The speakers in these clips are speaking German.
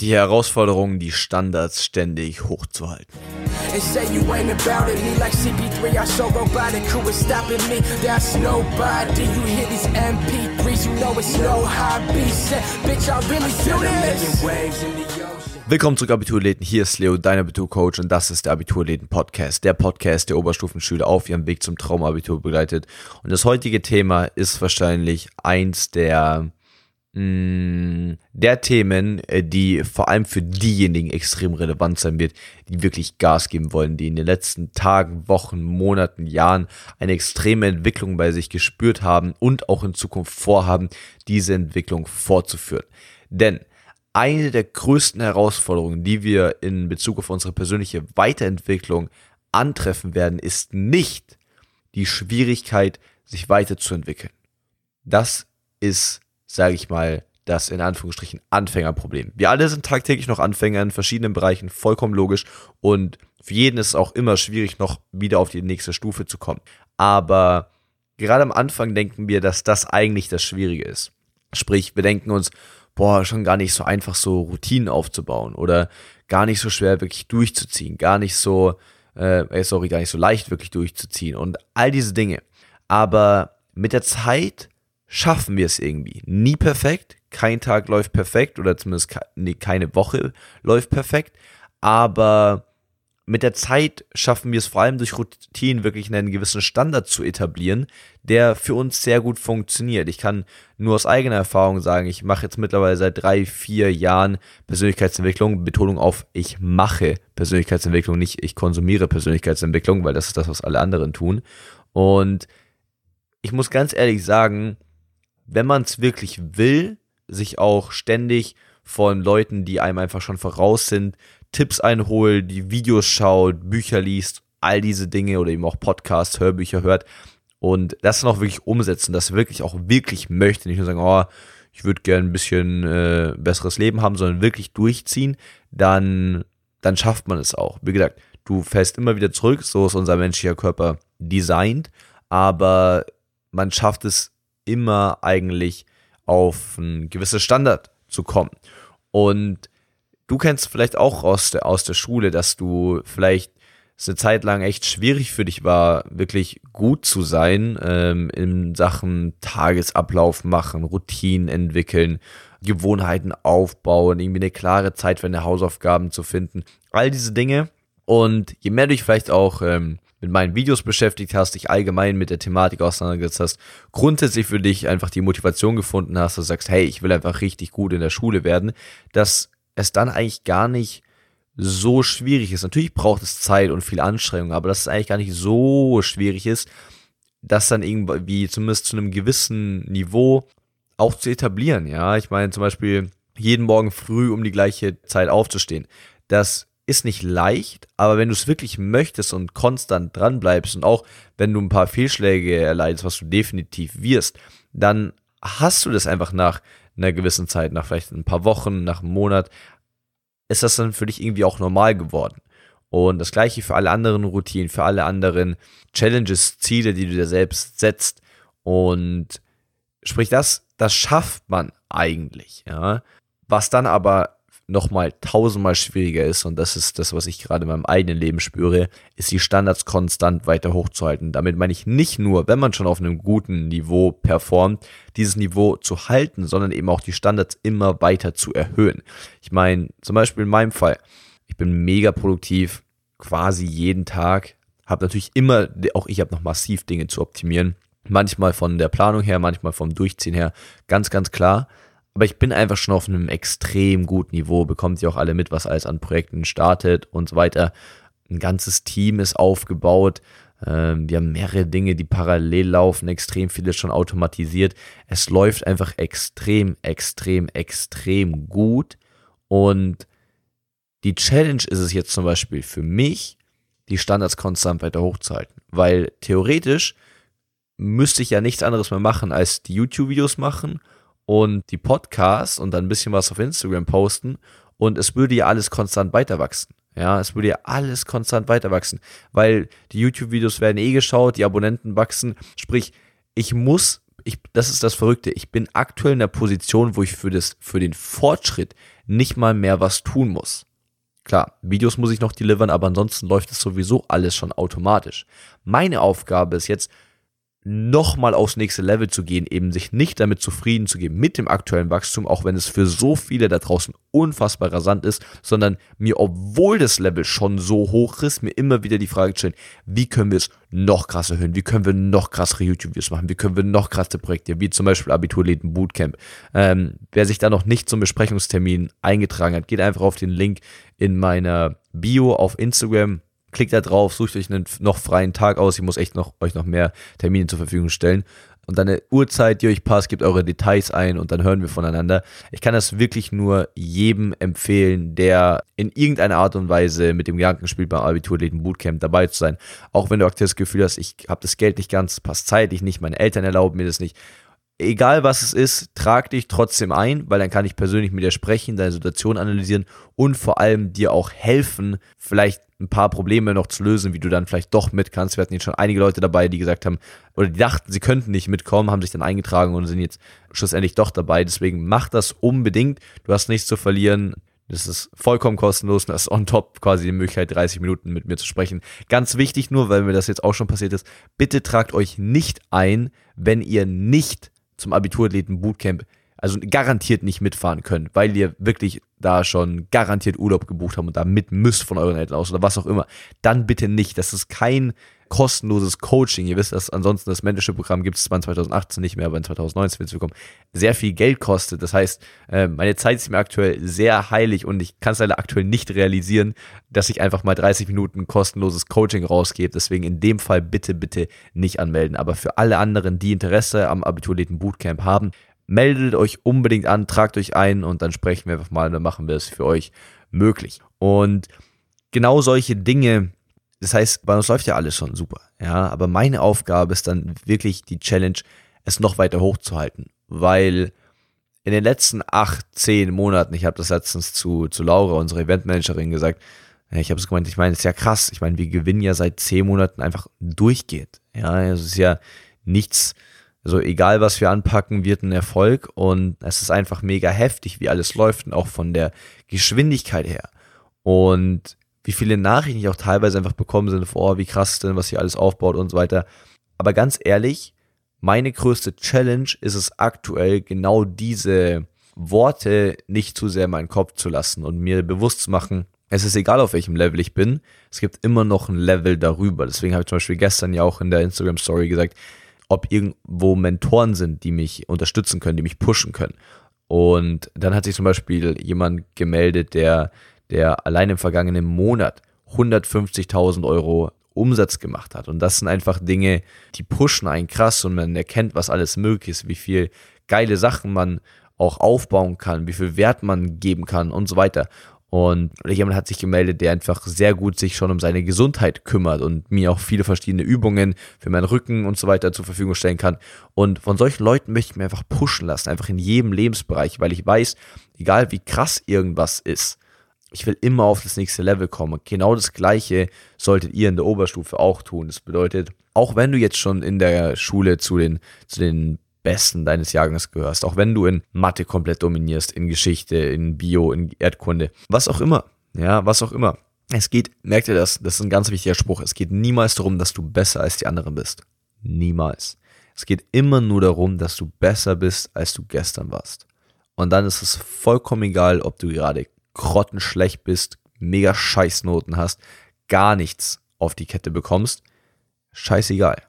die Herausforderung, die Standards ständig hochzuhalten. Willkommen zurück, Abiturläden. Hier ist Leo, dein Abiturcoach, und das ist der Abiturläden Podcast. Der Podcast, der Oberstufenschüler auf ihrem Weg zum Traumabitur begleitet. Und das heutige Thema ist wahrscheinlich eins der der Themen, äh, die vor allem für diejenigen extrem relevant sein wird, die wirklich Gas geben wollen, die in den letzten Tagen, Wochen, Monaten, Jahren eine extreme Entwicklung bei sich gespürt haben und auch in Zukunft vorhaben, diese Entwicklung fortzuführen. Denn eine der größten Herausforderungen, die wir in Bezug auf unsere persönliche Weiterentwicklung antreffen werden, ist nicht die Schwierigkeit, sich weiterzuentwickeln. Das ist sage ich mal, das in Anführungsstrichen Anfängerproblem. Wir alle sind tagtäglich noch Anfänger in verschiedenen Bereichen, vollkommen logisch. Und für jeden ist es auch immer schwierig, noch wieder auf die nächste Stufe zu kommen. Aber gerade am Anfang denken wir, dass das eigentlich das Schwierige ist. Sprich, wir denken uns, boah, schon gar nicht so einfach, so Routinen aufzubauen oder gar nicht so schwer wirklich durchzuziehen, gar nicht so, äh, sorry, gar nicht so leicht wirklich durchzuziehen und all diese Dinge. Aber mit der Zeit schaffen wir es irgendwie. Nie perfekt, kein Tag läuft perfekt oder zumindest keine Woche läuft perfekt, aber mit der Zeit schaffen wir es vor allem durch Routinen wirklich einen gewissen Standard zu etablieren, der für uns sehr gut funktioniert. Ich kann nur aus eigener Erfahrung sagen, ich mache jetzt mittlerweile seit drei, vier Jahren Persönlichkeitsentwicklung. Betonung auf, ich mache Persönlichkeitsentwicklung, nicht ich konsumiere Persönlichkeitsentwicklung, weil das ist das, was alle anderen tun. Und ich muss ganz ehrlich sagen, wenn man es wirklich will, sich auch ständig von Leuten, die einem einfach schon voraus sind, Tipps einholt, die Videos schaut, Bücher liest, all diese Dinge oder eben auch Podcasts, Hörbücher hört und das dann auch wirklich umsetzen, das wirklich auch wirklich möchte, nicht nur sagen, oh, ich würde gerne ein bisschen äh, besseres Leben haben, sondern wirklich durchziehen, dann, dann schafft man es auch. Wie gesagt, du fällst immer wieder zurück, so ist unser menschlicher Körper designt, aber man schafft es immer eigentlich auf ein gewisses Standard zu kommen. Und du kennst vielleicht auch aus der, aus der Schule, dass du vielleicht eine Zeit lang echt schwierig für dich war, wirklich gut zu sein ähm, in Sachen Tagesablauf machen, Routinen entwickeln, Gewohnheiten aufbauen, irgendwie eine klare Zeit für deine Hausaufgaben zu finden. All diese Dinge. Und je mehr du dich vielleicht auch ähm, mit meinen Videos beschäftigt hast, dich allgemein mit der Thematik auseinandergesetzt hast, grundsätzlich für dich einfach die Motivation gefunden hast, dass du sagst, hey, ich will einfach richtig gut in der Schule werden, dass es dann eigentlich gar nicht so schwierig ist. Natürlich braucht es Zeit und viel Anstrengung, aber dass es eigentlich gar nicht so schwierig ist, das dann irgendwie zumindest zu einem gewissen Niveau auch zu etablieren. Ja, ich meine zum Beispiel jeden Morgen früh um die gleiche Zeit aufzustehen. Das ist nicht leicht, aber wenn du es wirklich möchtest und konstant dran bleibst und auch wenn du ein paar Fehlschläge erleidest, was du definitiv wirst, dann hast du das einfach nach einer gewissen Zeit, nach vielleicht ein paar Wochen, nach einem Monat, ist das dann für dich irgendwie auch normal geworden. Und das gleiche für alle anderen Routinen, für alle anderen Challenges, Ziele, die du dir selbst setzt. Und sprich, das, das schafft man eigentlich, ja. Was dann aber nochmal tausendmal schwieriger ist, und das ist das, was ich gerade in meinem eigenen Leben spüre, ist die Standards konstant weiter hochzuhalten. Damit meine ich nicht nur, wenn man schon auf einem guten Niveau performt, dieses Niveau zu halten, sondern eben auch die Standards immer weiter zu erhöhen. Ich meine, zum Beispiel in meinem Fall, ich bin mega produktiv, quasi jeden Tag, habe natürlich immer, auch ich habe noch massiv Dinge zu optimieren. Manchmal von der Planung her, manchmal vom Durchziehen her, ganz, ganz klar. Aber ich bin einfach schon auf einem extrem guten Niveau, bekommt ihr auch alle mit, was alles an Projekten startet und so weiter. Ein ganzes Team ist aufgebaut. Ähm, wir haben mehrere Dinge, die parallel laufen, extrem viele schon automatisiert. Es läuft einfach extrem, extrem, extrem gut. Und die Challenge ist es jetzt zum Beispiel für mich, die Standards konstant weiter hochzuhalten. Weil theoretisch müsste ich ja nichts anderes mehr machen, als die YouTube-Videos machen und die Podcasts und dann ein bisschen was auf Instagram posten und es würde ja alles konstant weiter wachsen. Ja, es würde ja alles konstant weiter wachsen, weil die YouTube-Videos werden eh geschaut, die Abonnenten wachsen. Sprich, ich muss, ich, das ist das Verrückte, ich bin aktuell in der Position, wo ich für, das, für den Fortschritt nicht mal mehr was tun muss. Klar, Videos muss ich noch delivern, aber ansonsten läuft es sowieso alles schon automatisch. Meine Aufgabe ist jetzt, nochmal aufs nächste Level zu gehen, eben sich nicht damit zufrieden zu geben mit dem aktuellen Wachstum, auch wenn es für so viele da draußen unfassbar rasant ist, sondern mir, obwohl das Level schon so hoch ist, mir immer wieder die Frage stellen, wie können wir es noch krasser hören, wie können wir noch krassere YouTube-Videos machen, wie können wir noch krasse Projekte, wie zum Beispiel Abiturläden Bootcamp. Ähm, wer sich da noch nicht zum Besprechungstermin eingetragen hat, geht einfach auf den Link in meiner Bio auf Instagram, Klickt da drauf, sucht euch einen noch freien Tag aus. Ich muss echt noch, euch noch mehr Termine zur Verfügung stellen. Und dann eine Uhrzeit, die euch passt, gebt eure Details ein und dann hören wir voneinander. Ich kann das wirklich nur jedem empfehlen, der in irgendeiner Art und Weise mit dem Gedanken spielt, beim Abiturläden Bootcamp dabei zu sein. Auch wenn du aktuell das Gefühl hast, ich habe das Geld nicht ganz, passt zeitlich nicht, meine Eltern erlauben mir das nicht egal was es ist, trag dich trotzdem ein, weil dann kann ich persönlich mit dir sprechen, deine Situation analysieren und vor allem dir auch helfen, vielleicht ein paar Probleme noch zu lösen, wie du dann vielleicht doch mit kannst. Wir hatten jetzt schon einige Leute dabei, die gesagt haben, oder die dachten, sie könnten nicht mitkommen, haben sich dann eingetragen und sind jetzt schlussendlich doch dabei. Deswegen mach das unbedingt. Du hast nichts zu verlieren. Das ist vollkommen kostenlos und das ist on top quasi die Möglichkeit, 30 Minuten mit mir zu sprechen. Ganz wichtig nur, weil mir das jetzt auch schon passiert ist, bitte tragt euch nicht ein, wenn ihr nicht zum Abiturathleten Bootcamp also garantiert nicht mitfahren könnt, weil ihr wirklich da schon garantiert Urlaub gebucht habt und da mit müsst von euren Eltern aus oder was auch immer, dann bitte nicht. Das ist kein kostenloses Coaching. Ihr wisst, dass ansonsten das Mentorship-Programm gibt es zwar in 2018 nicht mehr, aber in 2019 wird es bekommen, sehr viel Geld kostet. Das heißt, äh, meine Zeit ist mir aktuell sehr heilig und ich kann es leider aktuell nicht realisieren, dass ich einfach mal 30 Minuten kostenloses Coaching rausgebe. Deswegen in dem Fall bitte, bitte nicht anmelden. Aber für alle anderen, die Interesse am Abiturläden Bootcamp haben, meldet euch unbedingt an, tragt euch ein und dann sprechen wir einfach mal und dann machen wir es für euch möglich. Und genau solche Dinge, das heißt, bei uns läuft ja alles schon super, ja, aber meine Aufgabe ist dann wirklich die Challenge, es noch weiter hochzuhalten, weil in den letzten acht, zehn Monaten, ich habe das letztens zu, zu Laura, unserer Eventmanagerin, gesagt, ich habe es gemeint, ich meine, es ist ja krass, ich meine, wir gewinnen ja seit zehn Monaten einfach durchgeht, ja, es ist ja nichts, also egal, was wir anpacken, wird ein Erfolg und es ist einfach mega heftig, wie alles läuft und auch von der Geschwindigkeit her. Und wie viele Nachrichten ich auch teilweise einfach bekommen sind, vor, oh, wie krass denn, was hier alles aufbaut und so weiter. Aber ganz ehrlich, meine größte Challenge ist es aktuell, genau diese Worte nicht zu sehr in meinen Kopf zu lassen und mir bewusst zu machen, es ist egal, auf welchem Level ich bin, es gibt immer noch ein Level darüber. Deswegen habe ich zum Beispiel gestern ja auch in der Instagram Story gesagt, ob irgendwo Mentoren sind, die mich unterstützen können, die mich pushen können. Und dann hat sich zum Beispiel jemand gemeldet, der, der allein im vergangenen Monat 150.000 Euro Umsatz gemacht hat. Und das sind einfach Dinge, die pushen einen krass und man erkennt, was alles möglich ist, wie viel geile Sachen man auch aufbauen kann, wie viel Wert man geben kann und so weiter. Und jemand hat sich gemeldet, der einfach sehr gut sich schon um seine Gesundheit kümmert und mir auch viele verschiedene Übungen für meinen Rücken und so weiter zur Verfügung stellen kann. Und von solchen Leuten möchte ich mir einfach pushen lassen, einfach in jedem Lebensbereich, weil ich weiß, egal wie krass irgendwas ist, ich will immer auf das nächste Level kommen. Genau das Gleiche solltet ihr in der Oberstufe auch tun. Das bedeutet, auch wenn du jetzt schon in der Schule zu den, zu den Besten deines Jahrgangs gehörst, auch wenn du in Mathe komplett dominierst, in Geschichte, in Bio, in Erdkunde, was auch immer, ja, was auch immer. Es geht, merkt ihr das, das ist ein ganz wichtiger Spruch, es geht niemals darum, dass du besser als die anderen bist. Niemals. Es geht immer nur darum, dass du besser bist, als du gestern warst. Und dann ist es vollkommen egal, ob du gerade grottenschlecht bist, mega Scheißnoten hast, gar nichts auf die Kette bekommst. Scheißegal.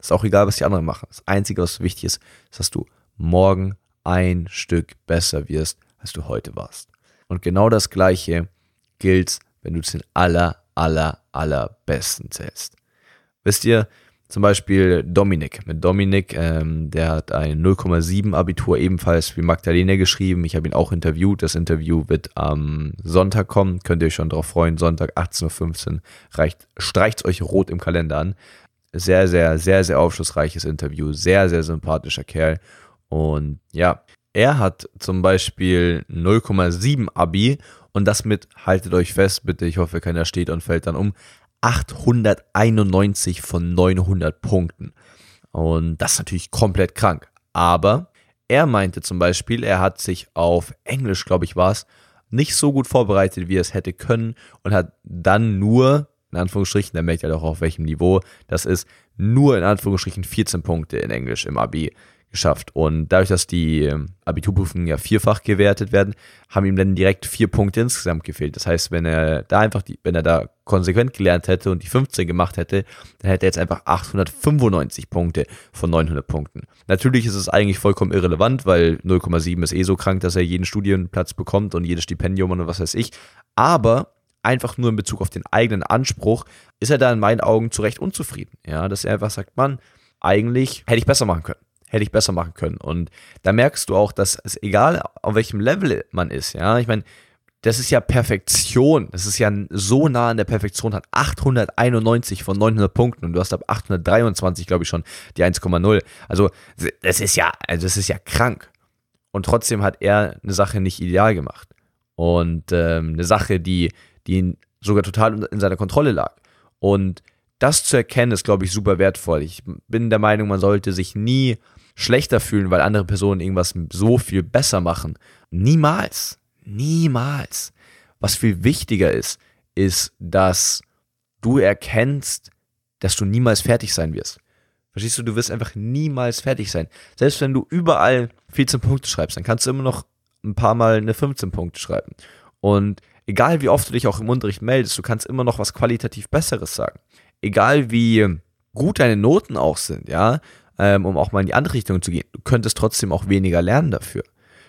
Ist auch egal, was die anderen machen. Das Einzige, was wichtig ist, ist, dass du morgen ein Stück besser wirst, als du heute warst. Und genau das Gleiche gilt, wenn du zu den aller, aller, allerbesten zählst. Wisst ihr, zum Beispiel Dominik. Mit Dominik, ähm, der hat ein 0,7 Abitur ebenfalls wie Magdalena geschrieben. Ich habe ihn auch interviewt. Das Interview wird am Sonntag kommen. Könnt ihr euch schon darauf freuen. Sonntag 18.15 Uhr. Reicht, streicht's euch rot im Kalender an sehr, sehr, sehr, sehr aufschlussreiches Interview. Sehr, sehr sympathischer Kerl. Und ja, er hat zum Beispiel 0,7 Abi und das mit, haltet euch fest, bitte, ich hoffe, keiner steht und fällt dann um, 891 von 900 Punkten. Und das ist natürlich komplett krank. Aber er meinte zum Beispiel, er hat sich auf Englisch, glaube ich, war es, nicht so gut vorbereitet, wie er es hätte können und hat dann nur, in Anführungsstrichen, da merkt er doch auf welchem Niveau das ist, nur in Anführungsstrichen 14 Punkte in Englisch im Abi geschafft. Und dadurch, dass die ähm, Abiturprüfungen ja vierfach gewertet werden, haben ihm dann direkt vier Punkte insgesamt gefehlt. Das heißt, wenn er da einfach, die, wenn er da konsequent gelernt hätte und die 15 gemacht hätte, dann hätte er jetzt einfach 895 Punkte von 900 Punkten. Natürlich ist es eigentlich vollkommen irrelevant, weil 0,7 ist eh so krank, dass er jeden Studienplatz bekommt und jedes Stipendium und was weiß ich. Aber einfach nur in Bezug auf den eigenen Anspruch ist er da in meinen Augen zu Recht unzufrieden. Ja, dass er einfach sagt, Mann, eigentlich hätte ich besser machen können hätte ich besser machen können. Und da merkst du auch, dass es egal, auf welchem Level man ist, ja, ich meine, das ist ja Perfektion. Das ist ja so nah an der Perfektion, hat 891 von 900 Punkten und du hast ab 823, glaube ich, schon die 1,0. Also, das ist ja, also das ist ja krank. Und trotzdem hat er eine Sache nicht ideal gemacht. Und ähm, eine Sache, die, die sogar total in seiner Kontrolle lag. Und das zu erkennen, ist, glaube ich, super wertvoll. Ich bin der Meinung, man sollte sich nie schlechter fühlen, weil andere Personen irgendwas so viel besser machen. Niemals. Niemals. Was viel wichtiger ist, ist, dass du erkennst, dass du niemals fertig sein wirst. Verstehst du, du wirst einfach niemals fertig sein. Selbst wenn du überall 14 Punkte schreibst, dann kannst du immer noch ein paar Mal eine 15 Punkte schreiben. Und egal wie oft du dich auch im Unterricht meldest, du kannst immer noch was qualitativ Besseres sagen. Egal wie gut deine Noten auch sind, ja, ähm, um auch mal in die andere Richtung zu gehen. Du könntest trotzdem auch weniger lernen dafür.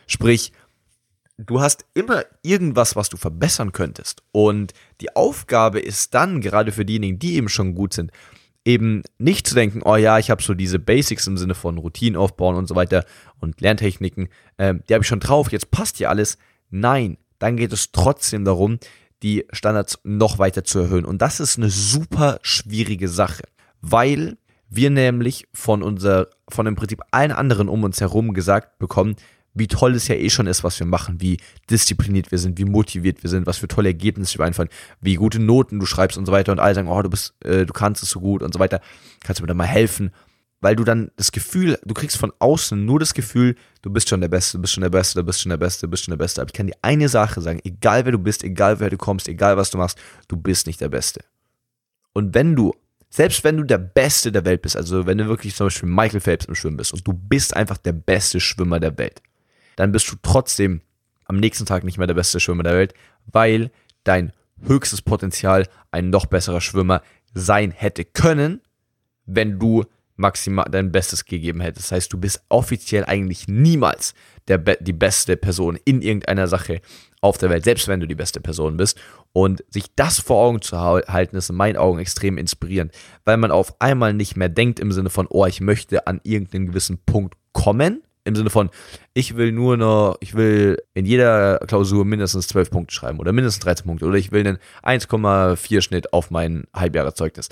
Sprich, du hast immer irgendwas, was du verbessern könntest. Und die Aufgabe ist dann, gerade für diejenigen, die eben schon gut sind, eben nicht zu denken, oh ja, ich habe so diese Basics im Sinne von Routinen aufbauen und so weiter und Lerntechniken, ähm, die habe ich schon drauf, jetzt passt hier alles. Nein, dann geht es trotzdem darum, die Standards noch weiter zu erhöhen. Und das ist eine super schwierige Sache, weil wir nämlich von unser, von im Prinzip allen anderen um uns herum gesagt bekommen, wie toll es ja eh schon ist, was wir machen, wie diszipliniert wir sind, wie motiviert wir sind, was für tolle Ergebnisse wir einfallen, wie gute Noten du schreibst und so weiter und alle sagen, oh, du bist, äh, du kannst es so gut und so weiter, kannst du mir da mal helfen, weil du dann das Gefühl, du kriegst von außen nur das Gefühl, du bist schon der Beste, du bist schon der Beste, du bist schon der Beste, du bist schon der Beste. Aber ich kann dir eine Sache sagen, egal wer du bist, egal wer du kommst, egal was du machst, du bist nicht der Beste. Und wenn du selbst wenn du der Beste der Welt bist, also wenn du wirklich zum Beispiel Michael Phelps im Schwimmen bist und du bist einfach der beste Schwimmer der Welt, dann bist du trotzdem am nächsten Tag nicht mehr der beste Schwimmer der Welt, weil dein höchstes Potenzial ein noch besserer Schwimmer sein hätte können, wenn du maximal dein Bestes gegeben hättest. Das heißt, du bist offiziell eigentlich niemals der, die beste Person in irgendeiner Sache auf der Welt, selbst wenn du die beste Person bist. Und sich das vor Augen zu halten, ist in meinen Augen extrem inspirierend, weil man auf einmal nicht mehr denkt im Sinne von, oh, ich möchte an irgendeinen gewissen Punkt kommen. Im Sinne von, ich will nur noch, ich will in jeder Klausur mindestens 12 Punkte schreiben oder mindestens 13 Punkte oder ich will einen 1,4 Schnitt auf mein Halbjahreszeugnis.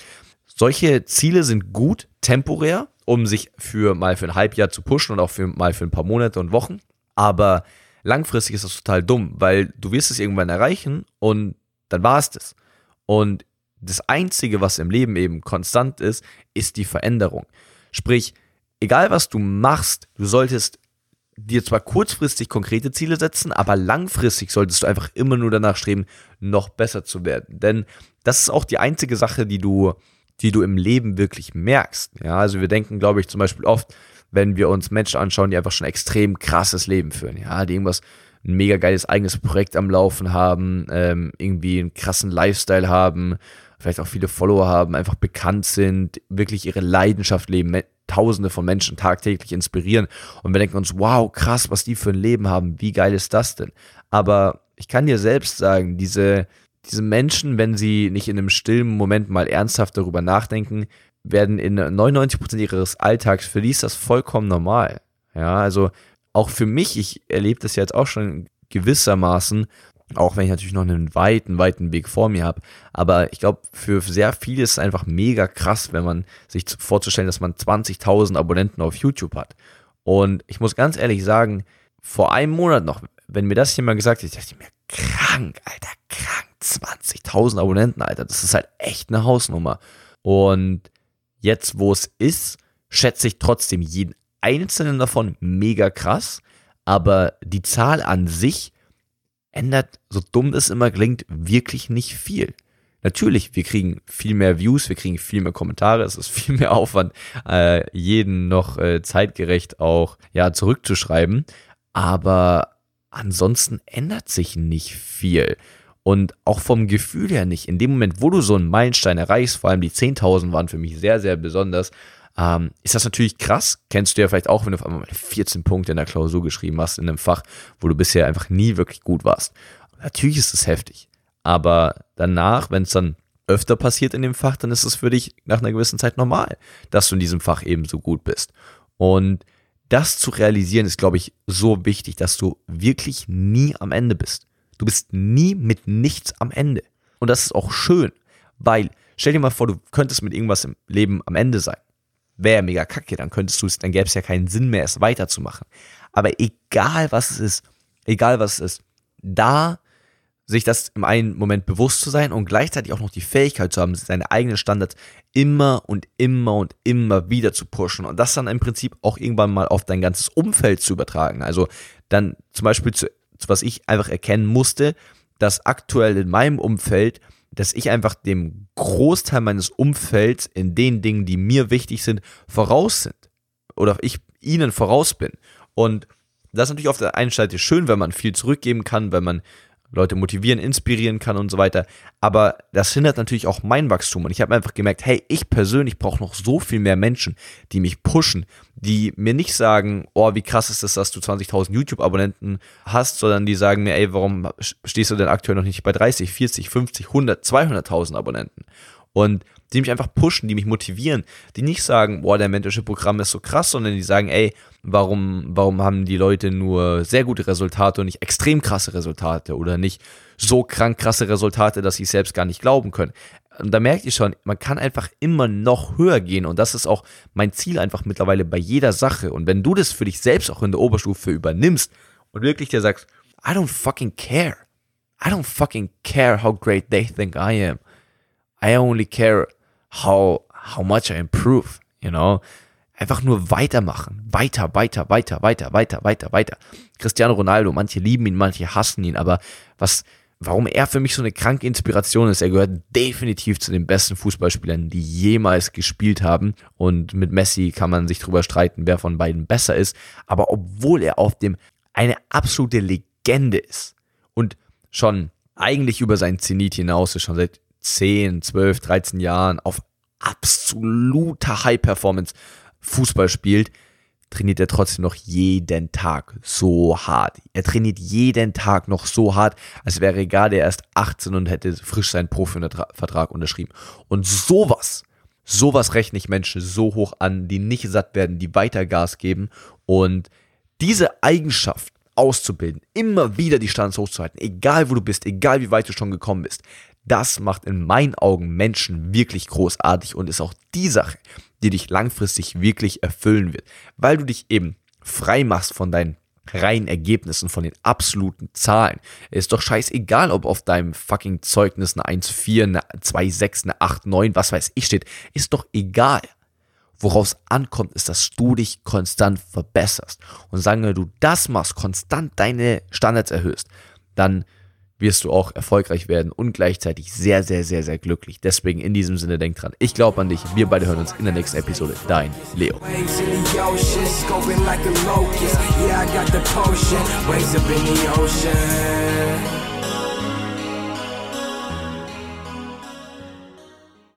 Solche Ziele sind gut, temporär, um sich für mal für ein Halbjahr zu pushen und auch für mal für ein paar Monate und Wochen. Aber langfristig ist das total dumm, weil du wirst es irgendwann erreichen und dann war es das. Und das Einzige, was im Leben eben konstant ist, ist die Veränderung. Sprich, egal was du machst, du solltest dir zwar kurzfristig konkrete Ziele setzen, aber langfristig solltest du einfach immer nur danach streben, noch besser zu werden. Denn das ist auch die einzige Sache, die du, die du im Leben wirklich merkst. Ja, also wir denken, glaube ich, zum Beispiel oft, wenn wir uns Menschen anschauen, die einfach schon extrem krasses Leben führen, ja, die irgendwas, ein mega geiles eigenes Projekt am Laufen haben, ähm, irgendwie einen krassen Lifestyle haben, vielleicht auch viele Follower haben, einfach bekannt sind, wirklich ihre Leidenschaft leben, Tausende von Menschen tagtäglich inspirieren und wir denken uns, wow, krass, was die für ein Leben haben, wie geil ist das denn? Aber ich kann dir selbst sagen, diese, diese Menschen, wenn sie nicht in einem stillen Moment mal ernsthaft darüber nachdenken, werden in 99% ihres Alltags, für die ist das vollkommen normal. Ja, also auch für mich, ich erlebe das jetzt auch schon gewissermaßen, auch wenn ich natürlich noch einen weiten, weiten Weg vor mir habe. Aber ich glaube, für sehr viele ist es einfach mega krass, wenn man sich vorzustellen, dass man 20.000 Abonnenten auf YouTube hat. Und ich muss ganz ehrlich sagen, vor einem Monat noch, wenn mir das jemand gesagt hätte, dachte ich mir, krank, Alter, krank, 20.000 Abonnenten, Alter, das ist halt echt eine Hausnummer. Und Jetzt, wo es ist, schätze ich trotzdem jeden einzelnen davon mega krass, aber die Zahl an sich ändert, so dumm es immer klingt, wirklich nicht viel. Natürlich, wir kriegen viel mehr Views, wir kriegen viel mehr Kommentare, es ist viel mehr Aufwand, äh, jeden noch äh, zeitgerecht auch ja zurückzuschreiben. Aber ansonsten ändert sich nicht viel. Und auch vom Gefühl her nicht. In dem Moment, wo du so einen Meilenstein erreichst, vor allem die 10.000 waren für mich sehr, sehr besonders, ähm, ist das natürlich krass. Kennst du ja vielleicht auch, wenn du auf einmal 14 Punkte in der Klausur geschrieben hast, in einem Fach, wo du bisher einfach nie wirklich gut warst. Natürlich ist es heftig. Aber danach, wenn es dann öfter passiert in dem Fach, dann ist es für dich nach einer gewissen Zeit normal, dass du in diesem Fach eben so gut bist. Und das zu realisieren ist, glaube ich, so wichtig, dass du wirklich nie am Ende bist. Du bist nie mit nichts am Ende. Und das ist auch schön, weil stell dir mal vor, du könntest mit irgendwas im Leben am Ende sein. Wäre mega kacke, dann könntest du es, dann gäbe es ja keinen Sinn mehr, es weiterzumachen. Aber egal was es ist, egal was es ist, da sich das im einen Moment bewusst zu sein und gleichzeitig auch noch die Fähigkeit zu haben, seine eigenen Standards immer und immer und immer wieder zu pushen und das dann im Prinzip auch irgendwann mal auf dein ganzes Umfeld zu übertragen. Also dann zum Beispiel zu, was ich einfach erkennen musste, dass aktuell in meinem Umfeld, dass ich einfach dem Großteil meines Umfelds in den Dingen, die mir wichtig sind, voraus sind. Oder ich ihnen voraus bin. Und das ist natürlich auf der einen Seite schön, wenn man viel zurückgeben kann, wenn man Leute motivieren, inspirieren kann und so weiter. Aber das hindert natürlich auch mein Wachstum. Und ich habe einfach gemerkt, hey, ich persönlich brauche noch so viel mehr Menschen, die mich pushen, die mir nicht sagen, oh, wie krass ist es, dass du 20.000 YouTube-Abonnenten hast, sondern die sagen mir, ey, warum stehst du denn aktuell noch nicht bei 30, 40, 50, 100, 200.000 Abonnenten? Und die mich einfach pushen, die mich motivieren, die nicht sagen, boah, der Mentorship-Programm ist so krass, sondern die sagen, ey, warum, warum haben die Leute nur sehr gute Resultate und nicht extrem krasse Resultate oder nicht so krank krasse Resultate, dass sie es selbst gar nicht glauben können. Und da merkt ihr schon, man kann einfach immer noch höher gehen und das ist auch mein Ziel einfach mittlerweile bei jeder Sache. Und wenn du das für dich selbst auch in der Oberstufe übernimmst und wirklich dir sagst, I don't fucking care. I don't fucking care how great they think I am. I only care how, how much I improve, you know? Einfach nur weitermachen. Weiter, weiter, weiter, weiter, weiter, weiter, weiter. Cristiano Ronaldo, manche lieben ihn, manche hassen ihn, aber was, warum er für mich so eine kranke Inspiration ist, er gehört definitiv zu den besten Fußballspielern, die jemals gespielt haben. Und mit Messi kann man sich drüber streiten, wer von beiden besser ist. Aber obwohl er auf dem eine absolute Legende ist und schon eigentlich über seinen Zenit hinaus ist, schon seit 10, 12, 13 Jahren auf absoluter High-Performance Fußball spielt, trainiert er trotzdem noch jeden Tag so hart. Er trainiert jeden Tag noch so hart, als wäre gerade erst 18 und hätte frisch seinen Profi-Vertrag unterschrieben. Und sowas, sowas rechne ich Menschen so hoch an, die nicht satt werden, die weiter Gas geben und diese Eigenschaft auszubilden, immer wieder die Standards hochzuhalten, egal wo du bist, egal wie weit du schon gekommen bist, das macht in meinen Augen Menschen wirklich großartig und ist auch die Sache, die dich langfristig wirklich erfüllen wird, weil du dich eben frei machst von deinen reinen Ergebnissen, von den absoluten Zahlen. Ist doch scheißegal, ob auf deinem fucking Zeugnis eine 1,4, eine 2,6, eine 8,9, was weiß ich steht. Ist doch egal. Worauf es ankommt, ist, dass du dich konstant verbesserst. Und sagen wir, du das machst, konstant deine Standards erhöhst, dann wirst du auch erfolgreich werden und gleichzeitig sehr, sehr, sehr, sehr glücklich. Deswegen in diesem Sinne denk dran. Ich glaube an dich. Wir beide hören uns in der nächsten Episode. Dein Leo. Yeah,